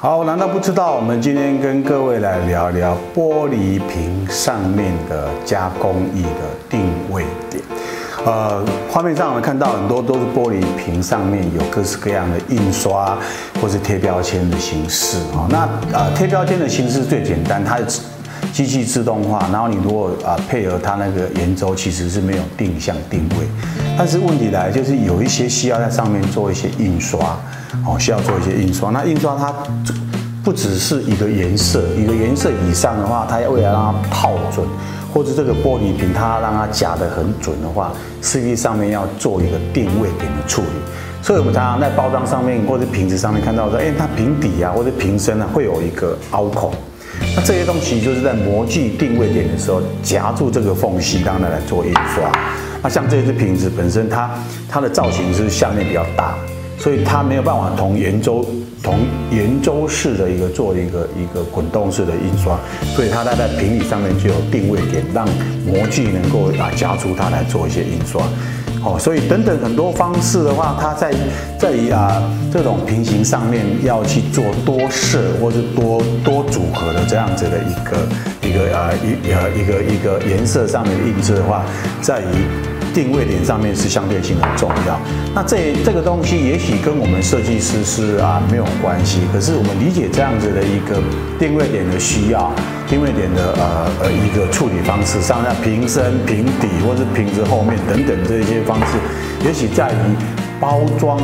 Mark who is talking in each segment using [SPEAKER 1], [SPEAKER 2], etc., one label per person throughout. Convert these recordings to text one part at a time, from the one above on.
[SPEAKER 1] 好，难道不知道？我们今天跟各位来聊聊玻璃瓶上面的加工艺的定位点。呃，画面上我们看到很多都是玻璃瓶上面有各式各样的印刷或是贴标签的形式啊。那呃贴标签的形式最简单，它机器自动化，然后你如果啊配合它那个圆周，其实是没有定向定位。但是问题来就是有一些需要在上面做一些印刷。哦，需要做一些印刷。那印刷它不只是一个颜色，一个颜色以上的话，它要为了让它泡准，或者这个玻璃瓶它让它夹得很准的话，实际上面要做一个定位点的处理。所以我们常常在包装上面或者瓶子上面看到说，哎，它瓶底啊或者瓶身啊会有一个凹孔。那这些东西就是在模具定位点的时候夹住这个缝隙，让它来做印刷。那像这只瓶子本身它，它的造型是下面比较大。所以它没有办法同圆周同圆周式的一个做一个一个滚动式的印刷，所以它在在瓶体上面就有定位点，让模具能够啊夹住它来做一些印刷。哦，所以等等很多方式的话，它在在于啊这种平行上面要去做多色或者多多组合的这样子的一个一个啊一呃一个一个颜色上面的印制的话，在于。定位点上面是相对性很重要。那这这个东西也许跟我们设计师是啊没有关系，可是我们理解这样子的一个定位点的需要，定位点的呃呃一个处理方式，像在瓶身、瓶底或是瓶子后面等等这些方式，也许在于包装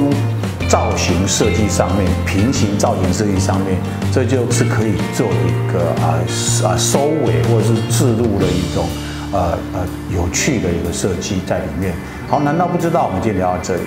[SPEAKER 1] 造型设计上面、瓶型造型设计上面，这就是可以做一个啊啊收尾或者是置入的一种。呃呃，有趣的一个设计在里面。好，难道不知道？我们今天聊到这里。